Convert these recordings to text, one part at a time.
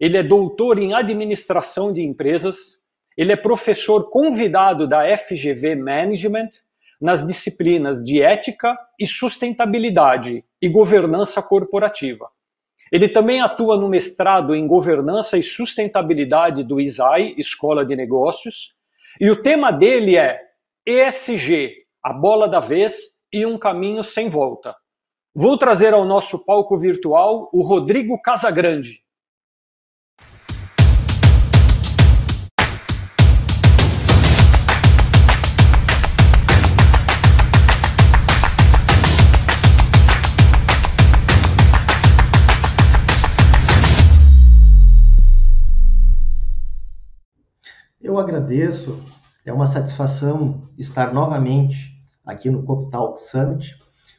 ele é doutor em administração de empresas, ele é professor convidado da FGV Management nas disciplinas de ética e sustentabilidade e governança corporativa. Ele também atua no mestrado em governança e sustentabilidade do ISAI, Escola de Negócios, e o tema dele é ESG, a bola da vez e um caminho sem volta. Vou trazer ao nosso palco virtual o Rodrigo Casagrande. Eu agradeço, é uma satisfação estar novamente aqui no CopTalk Summit,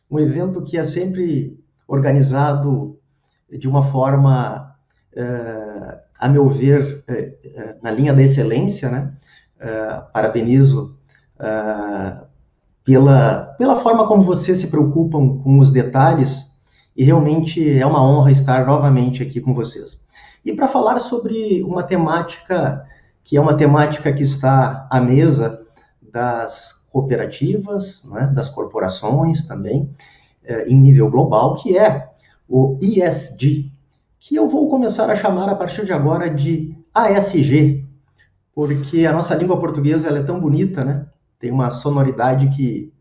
um evento que é sempre organizado de uma forma, uh, a meu ver, uh, na linha da excelência, né? Parabenizo pela, pela forma como vocês se preocupam com os detalhes e realmente é uma honra estar novamente aqui com vocês. E para falar sobre uma temática que é uma temática que está à mesa das cooperativas, né, das corporações também, eh, em nível global, que é o ISD, que eu vou começar a chamar a partir de agora de ASG, porque a nossa língua portuguesa ela é tão bonita, né? Tem uma sonoridade que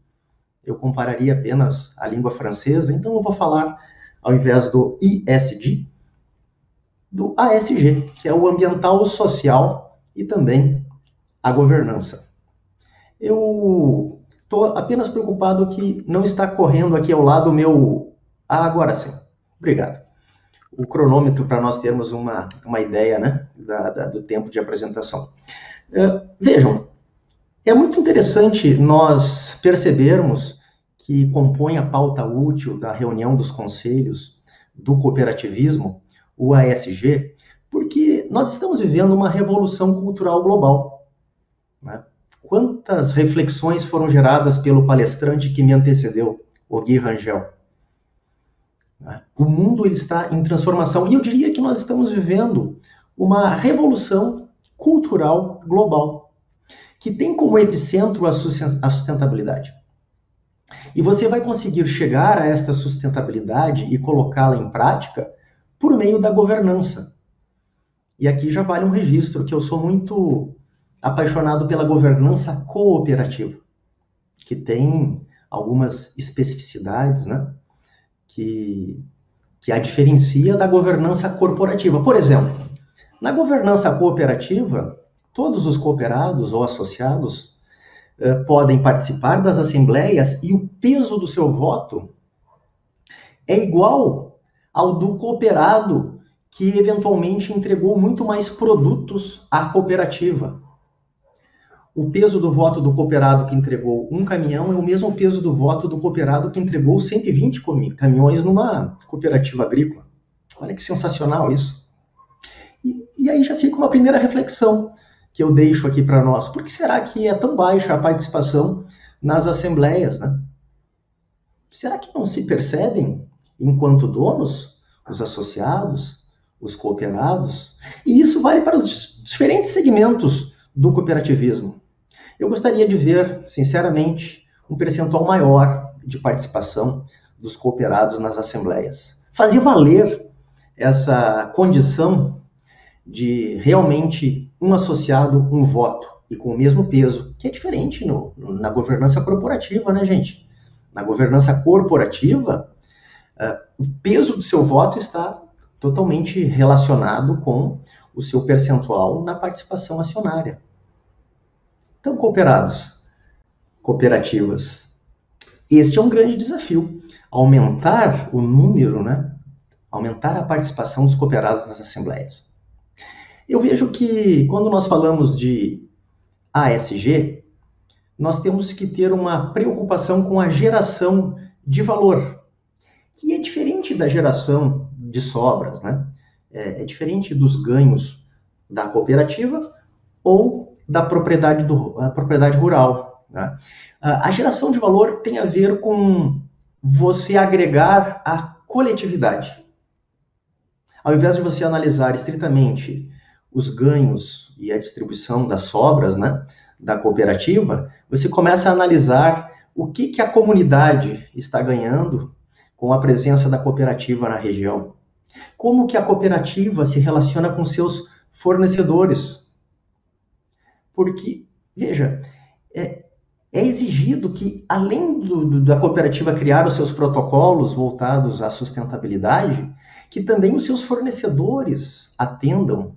eu compararia apenas à língua francesa, então eu vou falar, ao invés do ISD, do ASG, que é o ambiental social e também a governança. Eu estou apenas preocupado que não está correndo aqui ao lado o meu. Ah, agora sim. Obrigado. O cronômetro para nós termos uma, uma ideia né, da, da, do tempo de apresentação. Uh, vejam, é muito interessante nós percebermos que compõe a pauta útil da reunião dos conselhos do cooperativismo, o ASG, nós estamos vivendo uma revolução cultural global. Né? Quantas reflexões foram geradas pelo palestrante que me antecedeu, o Gui Rangel? Né? O mundo ele está em transformação e eu diria que nós estamos vivendo uma revolução cultural global que tem como epicentro a sustentabilidade. E você vai conseguir chegar a esta sustentabilidade e colocá-la em prática por meio da governança, e aqui já vale um registro que eu sou muito apaixonado pela governança cooperativa, que tem algumas especificidades, né? Que, que a diferencia da governança corporativa. Por exemplo, na governança cooperativa, todos os cooperados ou associados eh, podem participar das assembleias e o peso do seu voto é igual ao do cooperado que eventualmente entregou muito mais produtos à cooperativa. O peso do voto do cooperado que entregou um caminhão é o mesmo peso do voto do cooperado que entregou 120 caminhões numa cooperativa agrícola. Olha que sensacional isso. E, e aí já fica uma primeira reflexão que eu deixo aqui para nós. Por que será que é tão baixa a participação nas assembleias? Né? Será que não se percebem, enquanto donos, os associados, os cooperados, e isso vale para os diferentes segmentos do cooperativismo. Eu gostaria de ver, sinceramente, um percentual maior de participação dos cooperados nas assembleias. Fazia valer essa condição de realmente um associado, um voto, e com o mesmo peso, que é diferente no, na governança corporativa, né, gente? Na governança corporativa, uh, o peso do seu voto está totalmente relacionado com o seu percentual na participação acionária. Então, cooperados, cooperativas, este é um grande desafio, aumentar o número, né? aumentar a participação dos cooperados nas assembleias. Eu vejo que quando nós falamos de ASG, nós temos que ter uma preocupação com a geração de valor, que é diferente da geração de sobras, né? É, é, diferente dos ganhos da cooperativa ou da propriedade, do, propriedade rural. Né? A geração de valor tem a ver com você agregar a coletividade. Ao invés de você analisar estritamente os ganhos e a distribuição das sobras né, da cooperativa, você começa a analisar o que, que a comunidade está ganhando com a presença da cooperativa na região. Como que a cooperativa se relaciona com seus fornecedores. Porque, veja, é, é exigido que, além do, do, da cooperativa criar os seus protocolos voltados à sustentabilidade, que também os seus fornecedores atendam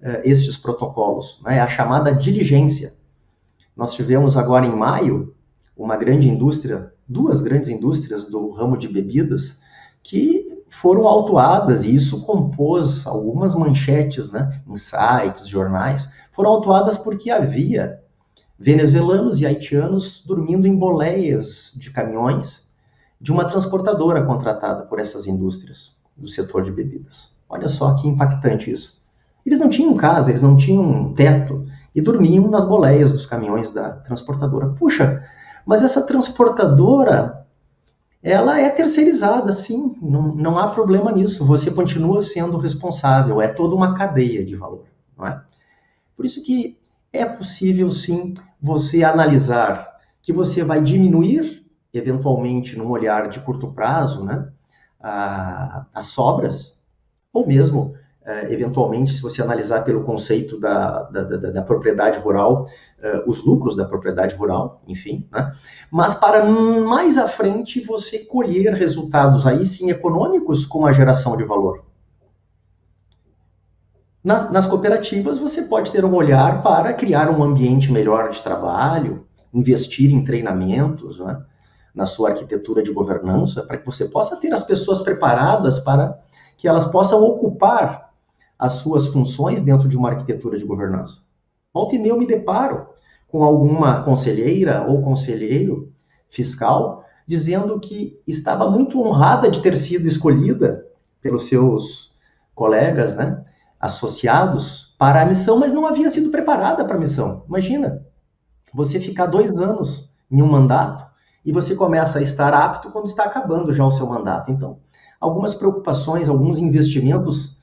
uh, estes protocolos, né? a chamada diligência. Nós tivemos agora em maio uma grande indústria, duas grandes indústrias do ramo de bebidas, que foram autuadas, e isso compôs algumas manchetes né, em sites, jornais, foram autuadas porque havia venezuelanos e haitianos dormindo em boleias de caminhões de uma transportadora contratada por essas indústrias do setor de bebidas. Olha só que impactante isso. Eles não tinham casa, eles não tinham teto e dormiam nas boleias dos caminhões da transportadora. Puxa, mas essa transportadora, ela é terceirizada, sim, não, não há problema nisso. Você continua sendo responsável, é toda uma cadeia de valor, não é? Por isso que é possível, sim, você analisar que você vai diminuir, eventualmente, num olhar de curto prazo, né, a, as sobras, ou mesmo, eventualmente, se você analisar pelo conceito da, da, da, da propriedade rural, é, os lucros da propriedade rural, enfim, né? mas para mais à frente você colher resultados aí sim econômicos com a geração de valor. Na, nas cooperativas você pode ter um olhar para criar um ambiente melhor de trabalho, investir em treinamentos, né? na sua arquitetura de governança, para que você possa ter as pessoas preparadas para que elas possam ocupar as suas funções dentro de uma arquitetura de governança. Volta e meia eu me deparo com alguma conselheira ou conselheiro fiscal dizendo que estava muito honrada de ter sido escolhida pelos seus colegas, né, associados para a missão, mas não havia sido preparada para a missão. Imagina, você ficar dois anos em um mandato e você começa a estar apto quando está acabando já o seu mandato. Então, algumas preocupações, alguns investimentos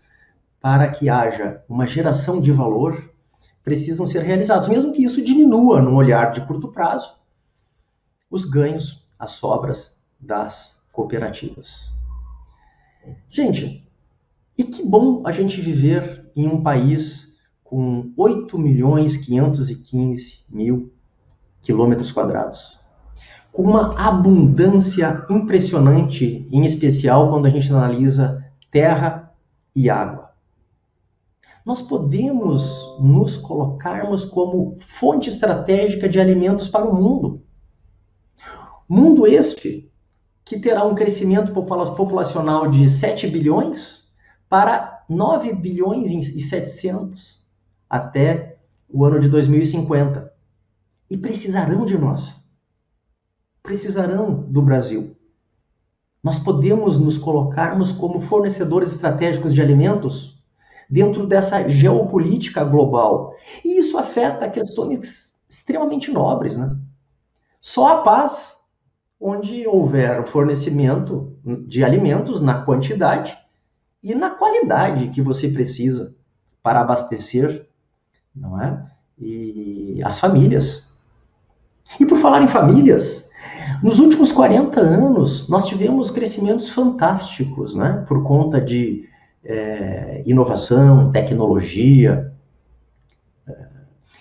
para que haja uma geração de valor precisam ser realizados, mesmo que isso diminua, num olhar de curto prazo, os ganhos, as sobras das cooperativas. Gente, e que bom a gente viver em um país com 8 milhões 515 mil quilômetros quadrados com uma abundância impressionante, em especial quando a gente analisa terra e água. Nós podemos nos colocarmos como fonte estratégica de alimentos para o mundo. Mundo este que terá um crescimento populacional de 7 bilhões para 9 bilhões e 700 até o ano de 2050. E precisarão de nós precisarão do Brasil. Nós podemos nos colocarmos como fornecedores estratégicos de alimentos dentro dessa geopolítica global. E isso afeta questões extremamente nobres, né? Só a paz, onde houver fornecimento de alimentos na quantidade e na qualidade que você precisa para abastecer, não é? E as famílias. E por falar em famílias, nos últimos 40 anos, nós tivemos crescimentos fantásticos, né? Por conta de é, inovação, tecnologia, é,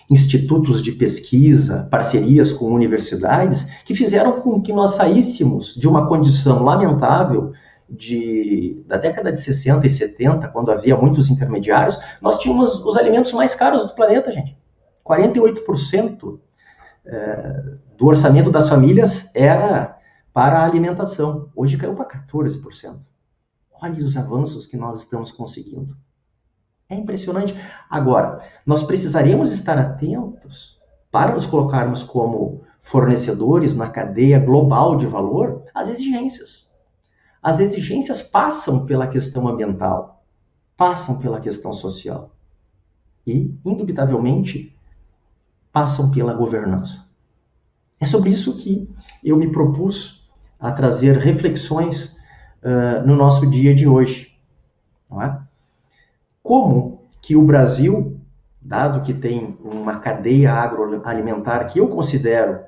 institutos de pesquisa, parcerias com universidades, que fizeram com que nós saíssemos de uma condição lamentável de, da década de 60 e 70, quando havia muitos intermediários, nós tínhamos os alimentos mais caros do planeta, gente. 48% é, do orçamento das famílias era para a alimentação. Hoje caiu para 14%. Olha os avanços que nós estamos conseguindo. É impressionante. Agora, nós precisaremos estar atentos para nos colocarmos como fornecedores na cadeia global de valor às exigências. As exigências passam pela questão ambiental, passam pela questão social e, indubitavelmente, passam pela governança. É sobre isso que eu me propus a trazer reflexões no nosso dia de hoje. Não é? como que o Brasil, dado que tem uma cadeia agroalimentar que eu considero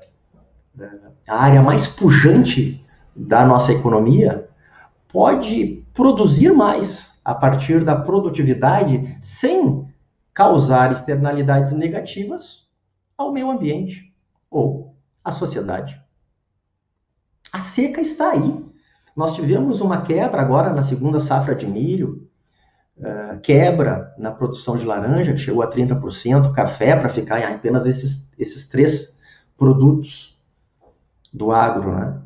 a área mais pujante da nossa economia, pode produzir mais a partir da produtividade sem causar externalidades negativas ao meio ambiente ou à sociedade. A seca está aí. Nós tivemos uma quebra agora na segunda safra de milho, uh, quebra na produção de laranja, que chegou a 30%, café, para ficar em apenas esses, esses três produtos do agro. Né?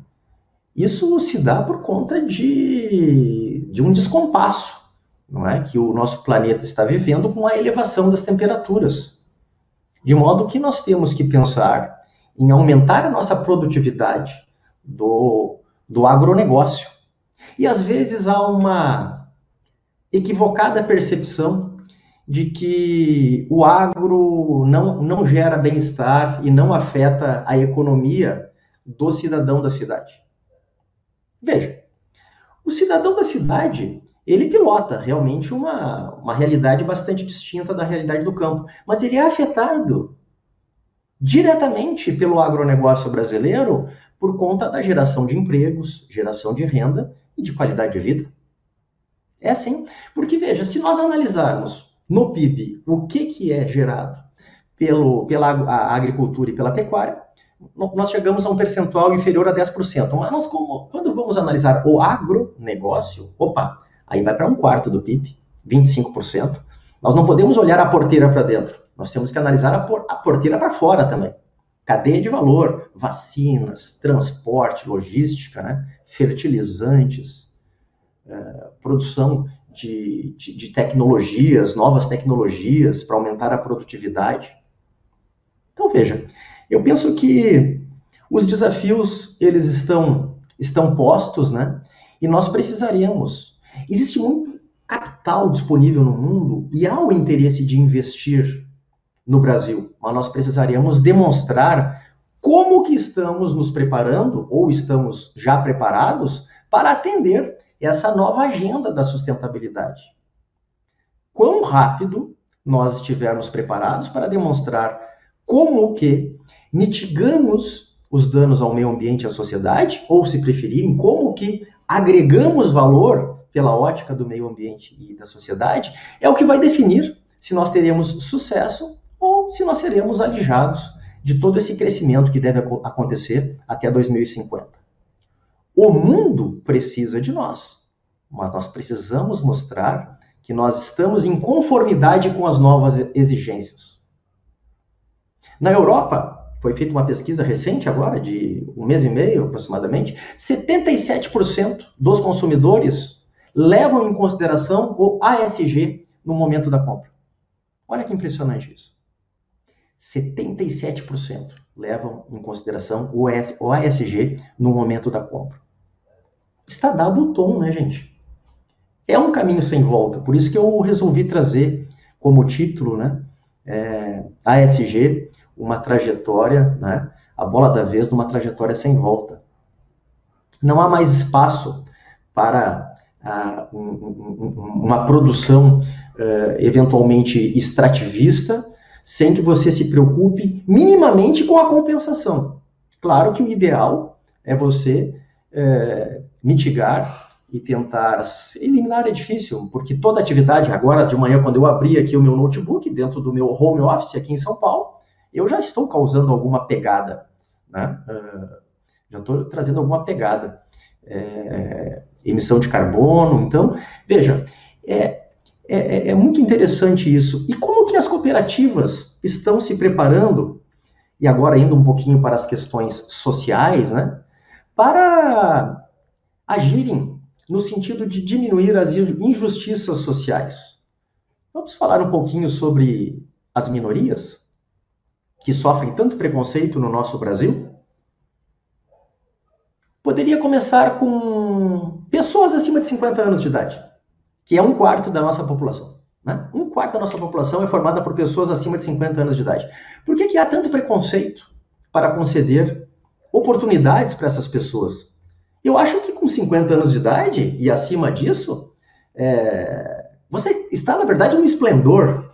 Isso se dá por conta de, de um descompasso não é? que o nosso planeta está vivendo com a elevação das temperaturas. De modo que nós temos que pensar em aumentar a nossa produtividade do, do agronegócio. E às vezes há uma equivocada percepção de que o agro não, não gera bem-estar e não afeta a economia do cidadão da cidade. Veja, o cidadão da cidade ele pilota realmente uma, uma realidade bastante distinta da realidade do campo, mas ele é afetado diretamente pelo agronegócio brasileiro por conta da geração de empregos, geração de renda e de qualidade de vida. É assim, porque veja, se nós analisarmos no PIB o que, que é gerado pelo, pela agricultura e pela pecuária, nós chegamos a um percentual inferior a 10%. Mas nós, como, quando vamos analisar o agronegócio, opa, aí vai para um quarto do PIB, 25%. Nós não podemos olhar a porteira para dentro, nós temos que analisar a, por, a porteira para fora também. Cadeia de valor, vacinas, transporte, logística, né? fertilizantes, uh, produção de, de, de tecnologias, novas tecnologias para aumentar a produtividade. Então veja, eu penso que os desafios eles estão estão postos, né? E nós precisaremos Existe muito capital disponível no mundo e há o interesse de investir no Brasil, mas nós precisaríamos demonstrar como que estamos nos preparando ou estamos já preparados para atender essa nova agenda da sustentabilidade. Quão rápido nós estivermos preparados para demonstrar como que mitigamos os danos ao meio ambiente e à sociedade, ou se preferirem, como que agregamos valor pela ótica do meio ambiente e da sociedade, é o que vai definir se nós teremos sucesso ou se nós seremos alijados de todo esse crescimento que deve acontecer até 2050. O mundo precisa de nós, mas nós precisamos mostrar que nós estamos em conformidade com as novas exigências. Na Europa, foi feita uma pesquisa recente agora, de um mês e meio aproximadamente, 77% dos consumidores levam em consideração o ASG no momento da compra. Olha que impressionante isso. 77% levam em consideração o ASG no momento da compra. Está dado o tom, né, gente? É um caminho sem volta, por isso que eu resolvi trazer como título, né, é, ASG, uma trajetória, né, a bola da vez numa trajetória sem volta. Não há mais espaço para uma produção uh, eventualmente extrativista, sem que você se preocupe minimamente com a compensação. Claro que o ideal é você uh, mitigar e tentar eliminar é difícil, porque toda atividade, agora de manhã, quando eu abri aqui o meu notebook, dentro do meu home office aqui em São Paulo, eu já estou causando alguma pegada, né? Uh, já estou trazendo alguma pegada. É, emissão de carbono. Então, veja, é, é, é, muito interessante isso. E como que as cooperativas estão se preparando, e agora indo um pouquinho para as questões sociais, né, para agirem no sentido de diminuir as injustiças sociais. Vamos falar um pouquinho sobre as minorias que sofrem tanto preconceito no nosso Brasil? Poderia começar com pessoas acima de 50 anos de idade, que é um quarto da nossa população. Né? Um quarto da nossa população é formada por pessoas acima de 50 anos de idade. Por que, que há tanto preconceito para conceder oportunidades para essas pessoas? Eu acho que com 50 anos de idade e acima disso, é, você está, na verdade, no esplendor,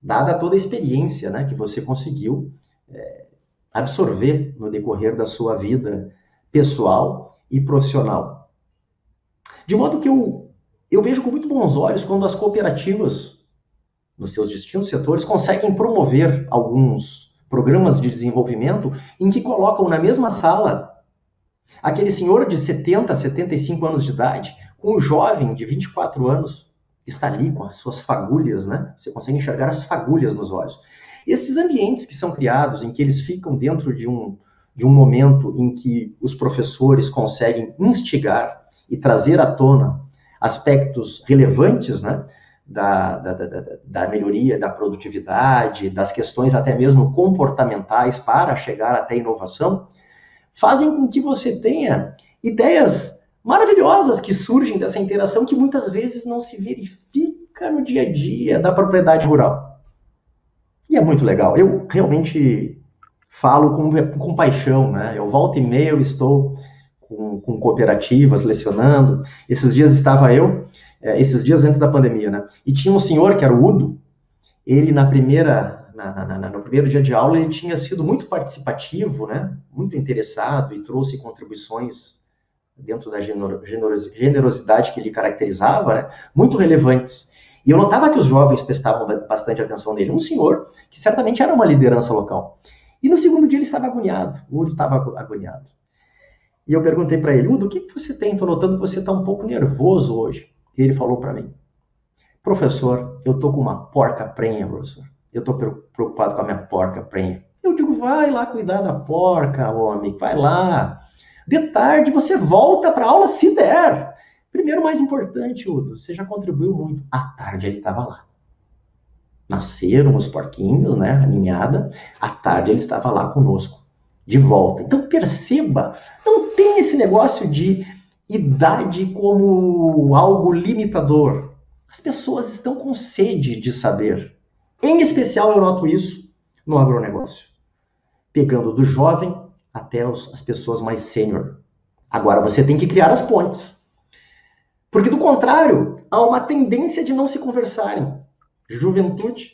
dada toda a experiência né, que você conseguiu é, absorver no decorrer da sua vida pessoal e profissional. De modo que eu, eu vejo com muito bons olhos quando as cooperativas, nos seus distintos setores, conseguem promover alguns programas de desenvolvimento em que colocam na mesma sala aquele senhor de 70, 75 anos de idade com um jovem de 24 anos está ali com as suas fagulhas, né? Você consegue enxergar as fagulhas nos olhos. Esses ambientes que são criados, em que eles ficam dentro de um, de um momento em que os professores conseguem instigar e trazer à tona aspectos relevantes, né? Da, da, da, da, melhoria da produtividade, das questões até mesmo comportamentais para chegar até inovação, fazem com que você tenha ideias maravilhosas que surgem dessa interação que muitas vezes não se verifica no dia a dia da propriedade rural. E é muito legal. Eu realmente falo com, com paixão, né? Eu volto e meia, eu estou com, com cooperativas, lecionando. Esses dias estava eu, é, esses dias antes da pandemia, né? E tinha um senhor que era o Udo, ele na primeira, na, na, na, no primeiro dia de aula, ele tinha sido muito participativo, né? Muito interessado e trouxe contribuições dentro da generosidade que lhe caracterizava, né, muito relevantes. E eu notava que os jovens prestavam bastante atenção nele. Um senhor que certamente era uma liderança local. E no segundo dia ele estava agoniado. O Udo estava agoniado. E eu perguntei para ele, Udo, o que, que você tem? Estou notando que você está um pouco nervoso hoje. E ele falou para mim, professor, eu estou com uma porca prenha, professor. Eu estou preocupado com a minha porca prenha. Eu digo, vai lá cuidar da porca, homem, vai lá. De tarde você volta para aula se der. Primeiro, mais importante, Udo, você já contribuiu muito. À tarde ele estava lá. Nasceram os porquinhos, né? A ninhada. À tarde ele estava lá conosco, de volta. Então perceba, não tem esse negócio de idade como algo limitador. As pessoas estão com sede de saber. Em especial, eu noto isso no agronegócio. Pegando do jovem até os, as pessoas mais sênior. Agora você tem que criar as pontes. Porque do contrário, há uma tendência de não se conversarem. Juventude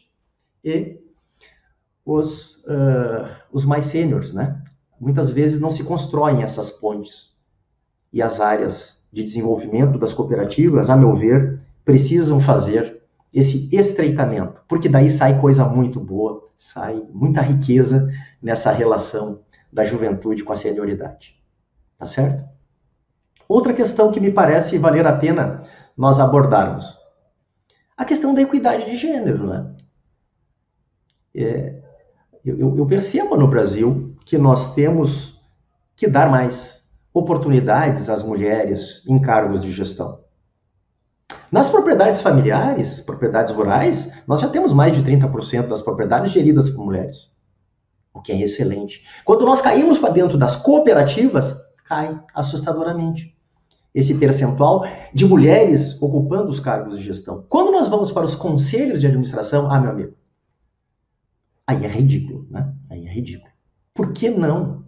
e os, uh, os mais sêniores, né? Muitas vezes não se constroem essas pontes. E as áreas de desenvolvimento das cooperativas, a meu ver, precisam fazer esse estreitamento, porque daí sai coisa muito boa, sai muita riqueza nessa relação da juventude com a senioridade. Tá certo? Outra questão que me parece valer a pena nós abordarmos. A questão da equidade de gênero, né? É, eu, eu percebo no Brasil que nós temos que dar mais oportunidades às mulheres em cargos de gestão. Nas propriedades familiares, propriedades rurais, nós já temos mais de 30% das propriedades geridas por mulheres o que é excelente. Quando nós caímos para dentro das cooperativas, cai assustadoramente esse percentual de mulheres ocupando os cargos de gestão. Quando nós vamos para os conselhos de administração, ah, meu amigo, aí é ridículo, né? Aí é ridículo. Por que não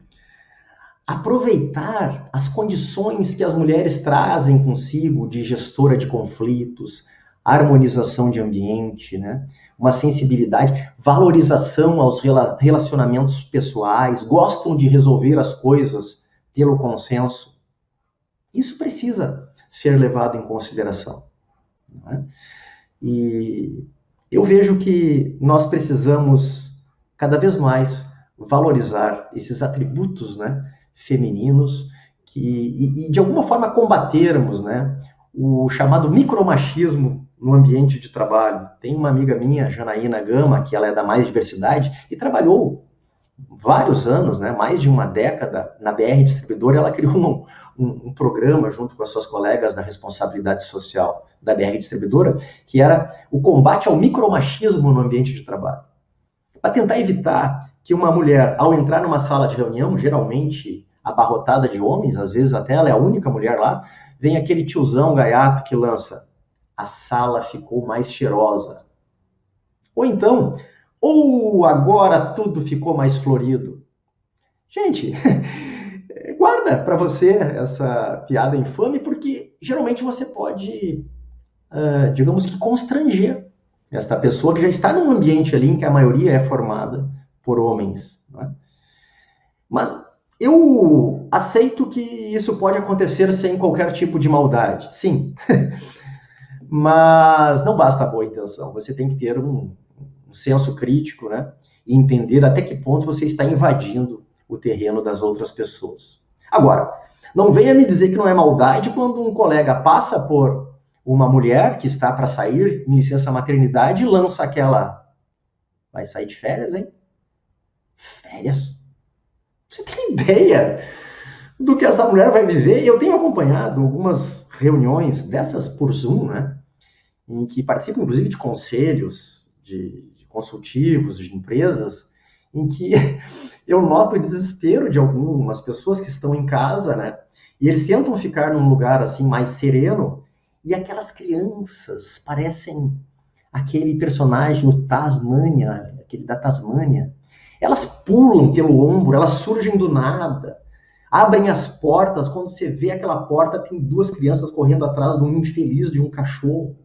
aproveitar as condições que as mulheres trazem consigo de gestora de conflitos, harmonização de ambiente, né? uma sensibilidade, valorização aos relacionamentos pessoais, gostam de resolver as coisas pelo consenso. Isso precisa ser levado em consideração. É? E eu vejo que nós precisamos cada vez mais valorizar esses atributos né, femininos que, e, e, de alguma forma combatermos né, o chamado micromachismo no ambiente de trabalho. Tem uma amiga minha, Janaína Gama, que ela é da Mais Diversidade e trabalhou vários anos, né, mais de uma década na BR Distribuidora. Ela criou um, um, um programa junto com as suas colegas da responsabilidade social da BR Distribuidora, que era o combate ao micromachismo no ambiente de trabalho. Para tentar evitar que uma mulher, ao entrar numa sala de reunião, geralmente abarrotada de homens, às vezes até ela é a única mulher lá, vem aquele tiozão gaiato que lança a sala ficou mais cheirosa. Ou então, ou agora tudo ficou mais florido. Gente, guarda para você essa piada infame, porque geralmente você pode uh, digamos que, constranger esta pessoa que já está num ambiente ali em que a maioria é formada por homens. Né? Mas eu aceito que isso pode acontecer sem qualquer tipo de maldade, sim. Mas não basta a boa intenção, você tem que ter um, um senso crítico, né? E entender até que ponto você está invadindo o terreno das outras pessoas. Agora, não venha me dizer que não é maldade quando um colega passa por uma mulher que está para sair em licença maternidade e lança aquela. Vai sair de férias, hein? Férias? Você tem ideia do que essa mulher vai viver? Eu tenho acompanhado algumas reuniões dessas por Zoom, né? Em que participo, inclusive, de conselhos, de, de consultivos, de empresas, em que eu noto o desespero de algumas pessoas que estão em casa, né? E eles tentam ficar num lugar assim mais sereno, e aquelas crianças parecem aquele personagem, o Tasmania, aquele da Tasmânia. Elas pulam pelo ombro, elas surgem do nada, abrem as portas. Quando você vê aquela porta, tem duas crianças correndo atrás de um infeliz de um cachorro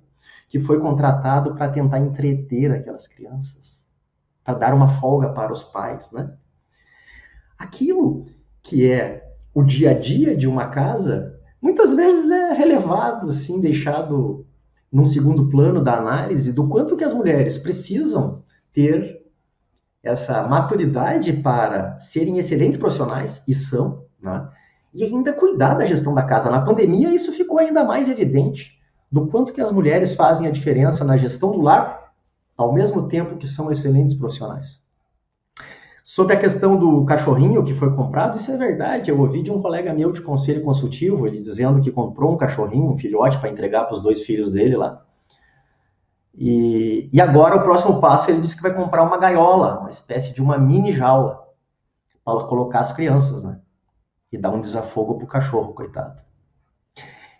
que foi contratado para tentar entreter aquelas crianças, para dar uma folga para os pais, né? Aquilo que é o dia a dia de uma casa, muitas vezes é relevado, assim, deixado num segundo plano da análise do quanto que as mulheres precisam ter essa maturidade para serem excelentes profissionais, e são, né? e ainda cuidar da gestão da casa. Na pandemia, isso ficou ainda mais evidente, do quanto que as mulheres fazem a diferença na gestão do lar, ao mesmo tempo que são excelentes profissionais. Sobre a questão do cachorrinho que foi comprado, isso é verdade. Eu ouvi de um colega meu de conselho consultivo, ele dizendo que comprou um cachorrinho, um filhote, para entregar para os dois filhos dele lá. E, e agora o próximo passo ele disse que vai comprar uma gaiola, uma espécie de uma mini jaula, para colocar as crianças, né? E dar um desafogo para o cachorro, coitado.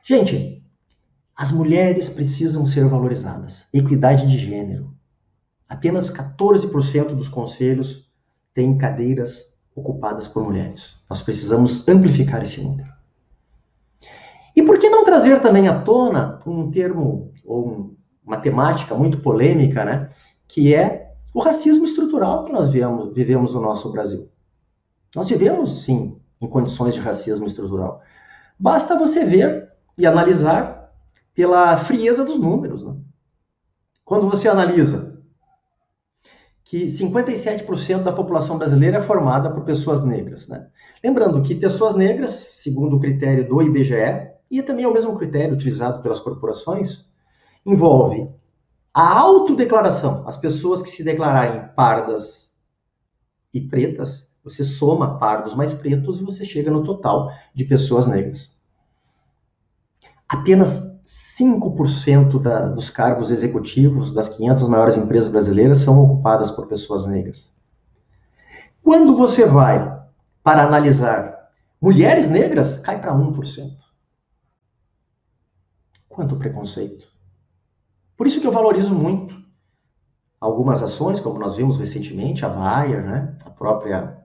Gente, as mulheres precisam ser valorizadas. Equidade de gênero. Apenas 14% dos conselhos têm cadeiras ocupadas por mulheres. Nós precisamos amplificar esse número. E por que não trazer também à tona um termo ou um, uma temática muito polêmica, né, que é o racismo estrutural que nós vivemos, vivemos no nosso Brasil? Nós vivemos, sim, em condições de racismo estrutural. Basta você ver e analisar pela frieza dos números. Né? Quando você analisa que 57% da população brasileira é formada por pessoas negras. Né? Lembrando que pessoas negras, segundo o critério do IBGE, e também é o mesmo critério utilizado pelas corporações, envolve a autodeclaração, as pessoas que se declararem pardas e pretas, você soma pardos mais pretos e você chega no total de pessoas negras. Apenas 5% da, dos cargos executivos das 500 maiores empresas brasileiras são ocupadas por pessoas negras. Quando você vai para analisar mulheres negras, cai para 1%. Quanto preconceito. Por isso que eu valorizo muito algumas ações, como nós vimos recentemente, a Bayer, né, a própria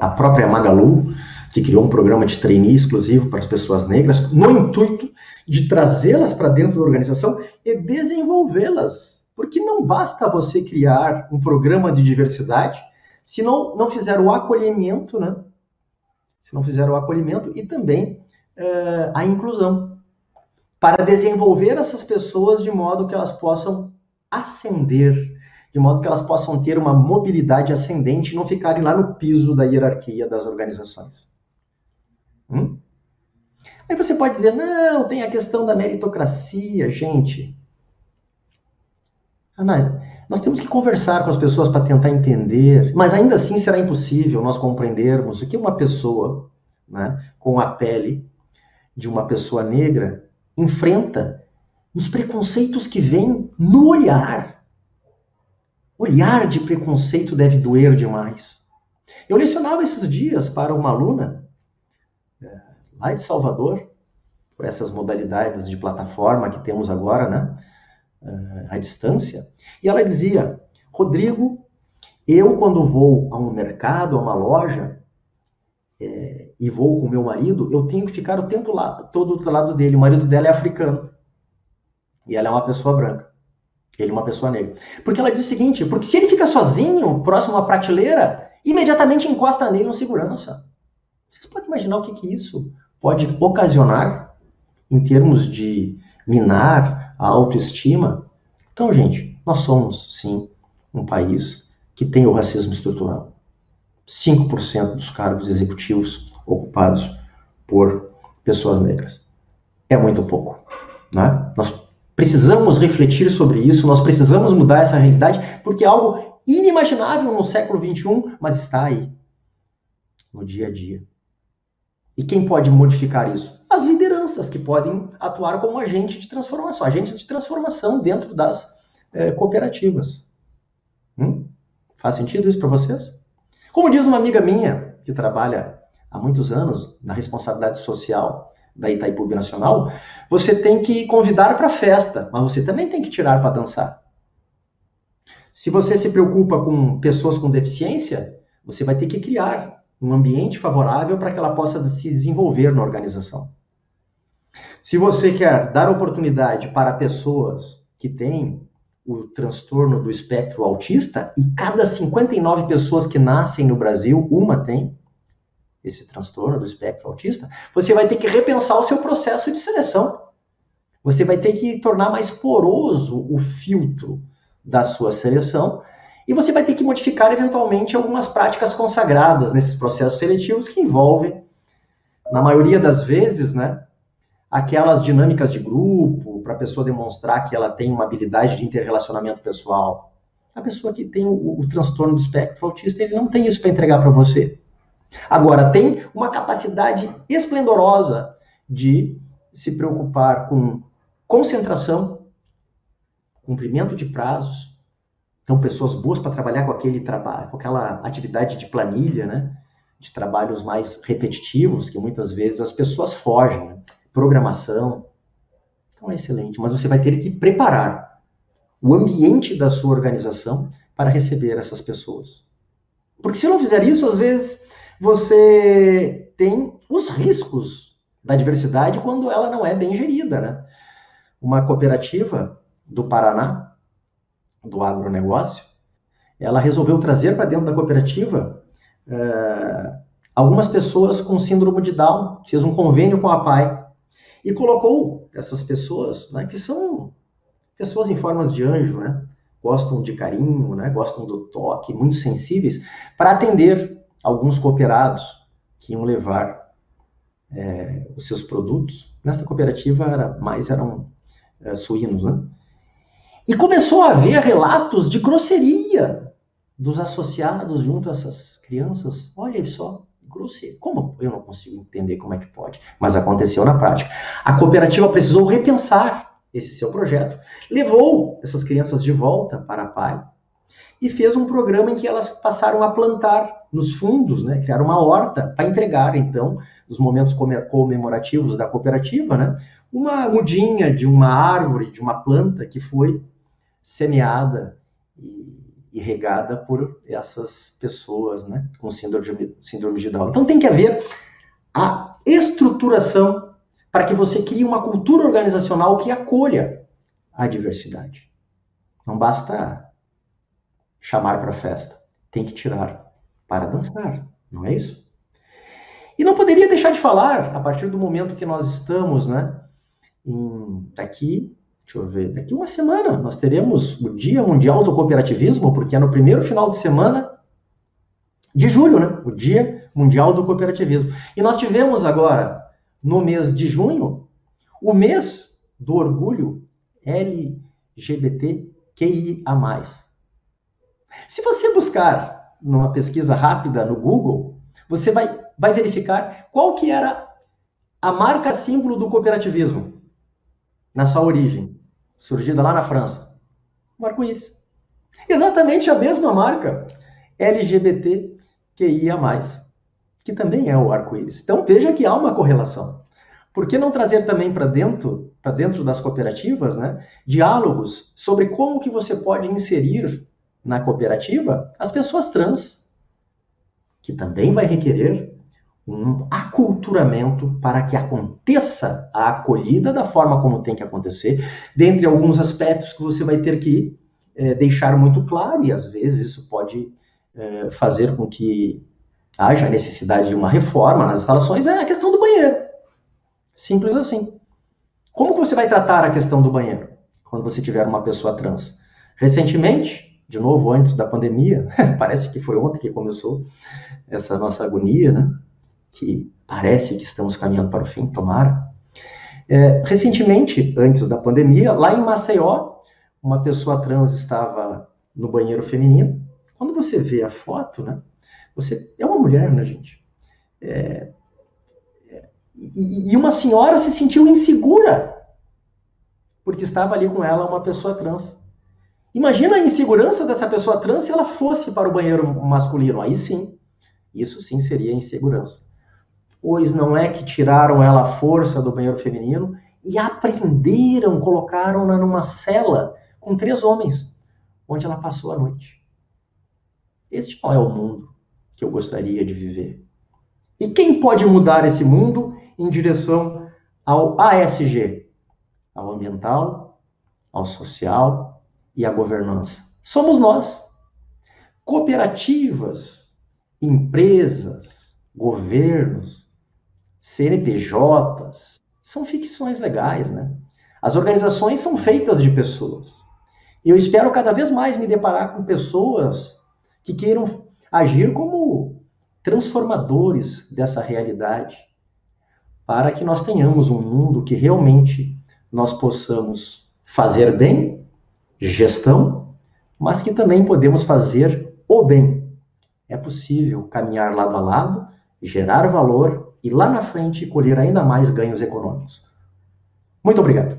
a própria Magalu, que criou um programa de trainee exclusivo para as pessoas negras, no intuito de trazê-las para dentro da organização e desenvolvê-las. Porque não basta você criar um programa de diversidade se não, não fizer o acolhimento, né? Se não fizer o acolhimento e também uh, a inclusão. Para desenvolver essas pessoas de modo que elas possam ascender, de modo que elas possam ter uma mobilidade ascendente e não ficarem lá no piso da hierarquia das organizações. Hum? Aí você pode dizer, não, tem a questão da meritocracia, gente. Ana, nós temos que conversar com as pessoas para tentar entender, mas ainda assim será impossível nós compreendermos o que uma pessoa né, com a pele de uma pessoa negra enfrenta os preconceitos que vêm no olhar. Olhar de preconceito deve doer demais. Eu lecionava esses dias para uma aluna lá de Salvador, por essas modalidades de plataforma que temos agora, né? Uh, à distância. E ela dizia: Rodrigo, eu quando vou a um mercado, a uma loja, é, e vou com meu marido, eu tenho que ficar o tempo lá, todo do lado dele. O marido dela é africano. E ela é uma pessoa branca. Ele é uma pessoa negra. Porque ela diz o seguinte: porque se ele fica sozinho, próximo à prateleira, imediatamente encosta nele um segurança. Vocês podem imaginar o que, que isso pode ocasionar em termos de minar a autoestima? Então, gente, nós somos, sim, um país que tem o racismo estrutural. 5% dos cargos executivos ocupados por pessoas negras. É muito pouco. Né? Nós precisamos refletir sobre isso, nós precisamos mudar essa realidade, porque é algo inimaginável no século XXI, mas está aí, no dia a dia. E quem pode modificar isso? As lideranças, que podem atuar como agente de transformação, agentes de transformação dentro das é, cooperativas. Hum? Faz sentido isso para vocês? Como diz uma amiga minha, que trabalha há muitos anos na responsabilidade social da Itaipu Nacional, você tem que convidar para festa, mas você também tem que tirar para dançar. Se você se preocupa com pessoas com deficiência, você vai ter que criar um ambiente favorável para que ela possa se desenvolver na organização. Se você quer dar oportunidade para pessoas que têm o transtorno do espectro autista, e cada 59 pessoas que nascem no Brasil, uma tem esse transtorno do espectro autista, você vai ter que repensar o seu processo de seleção. Você vai ter que tornar mais poroso o filtro da sua seleção e você vai ter que modificar eventualmente algumas práticas consagradas nesses processos seletivos que envolvem, na maioria das vezes, né, aquelas dinâmicas de grupo, para a pessoa demonstrar que ela tem uma habilidade de interrelacionamento pessoal. A pessoa que tem o, o transtorno do espectro autista, ele não tem isso para entregar para você. Agora, tem uma capacidade esplendorosa de se preocupar com concentração, cumprimento de prazos, então, pessoas boas para trabalhar com aquele trabalho, com aquela atividade de planilha, né? De trabalhos mais repetitivos, que muitas vezes as pessoas fogem. Né? Programação. Então, é excelente. Mas você vai ter que preparar o ambiente da sua organização para receber essas pessoas. Porque se não fizer isso, às vezes você tem os riscos da diversidade quando ela não é bem gerida, né? Uma cooperativa do Paraná do agronegócio, ela resolveu trazer para dentro da cooperativa uh, algumas pessoas com síndrome de Down, fez um convênio com a PAI e colocou essas pessoas, né, que são pessoas em formas de anjo, né, gostam de carinho, né, gostam do toque, muito sensíveis, para atender alguns cooperados que iam levar é, os seus produtos. Nesta cooperativa era mais eram é, suínos, né? E começou a haver relatos de grosseria dos associados junto a essas crianças. Olha só, grosseria. Como? Eu não consigo entender como é que pode. Mas aconteceu na prática. A cooperativa precisou repensar esse seu projeto, levou essas crianças de volta para a PAI e fez um programa em que elas passaram a plantar nos fundos, né, criar uma horta para entregar, então, nos momentos comemorativos da cooperativa, né, uma mudinha de uma árvore, de uma planta que foi semeada e, e regada por essas pessoas né, com síndrome, síndrome de Down. Então tem que haver a estruturação para que você crie uma cultura organizacional que acolha a diversidade. Não basta chamar para festa, tem que tirar para dançar, não é isso? E não poderia deixar de falar, a partir do momento que nós estamos né, em, aqui Deixa eu ver. Daqui uma semana nós teremos o Dia Mundial do Cooperativismo, porque é no primeiro final de semana de julho, né? O Dia Mundial do Cooperativismo. E nós tivemos agora, no mês de junho, o mês do orgulho LGBTQIA. Se você buscar numa pesquisa rápida no Google, você vai, vai verificar qual que era a marca símbolo do cooperativismo na sua origem surgida lá na França. O arco-íris. Exatamente a mesma marca LGBTQIA+, que também é o arco-íris. Então veja que há uma correlação. Por que não trazer também para dentro, para dentro das cooperativas, né, diálogos sobre como que você pode inserir na cooperativa as pessoas trans, que também vai requerer um aculturamento para que aconteça a acolhida da forma como tem que acontecer, dentre alguns aspectos que você vai ter que é, deixar muito claro, e às vezes isso pode é, fazer com que haja necessidade de uma reforma nas instalações, é a questão do banheiro. Simples assim. Como que você vai tratar a questão do banheiro quando você tiver uma pessoa trans? Recentemente, de novo, antes da pandemia, parece que foi ontem que começou essa nossa agonia, né? Que parece que estamos caminhando para o fim, tomara. É, recentemente, antes da pandemia, lá em Maceió, uma pessoa trans estava no banheiro feminino. Quando você vê a foto, né, você é uma mulher, né, gente? É, é, e, e uma senhora se sentiu insegura porque estava ali com ela uma pessoa trans. Imagina a insegurança dessa pessoa trans se ela fosse para o banheiro masculino. Aí sim, isso sim seria insegurança pois não é que tiraram ela a força do banheiro feminino e aprenderam, colocaram-na numa cela com três homens, onde ela passou a noite. Este não é o mundo que eu gostaria de viver. E quem pode mudar esse mundo em direção ao ASG, ao ambiental, ao social e à governança? Somos nós. Cooperativas, empresas, governos, CNPJs, são ficções legais, né? As organizações são feitas de pessoas. E eu espero cada vez mais me deparar com pessoas que queiram agir como transformadores dessa realidade, para que nós tenhamos um mundo que realmente nós possamos fazer bem, gestão, mas que também podemos fazer o bem. É possível caminhar lado a lado, gerar valor e lá na frente colher ainda mais ganhos econômicos. Muito obrigado.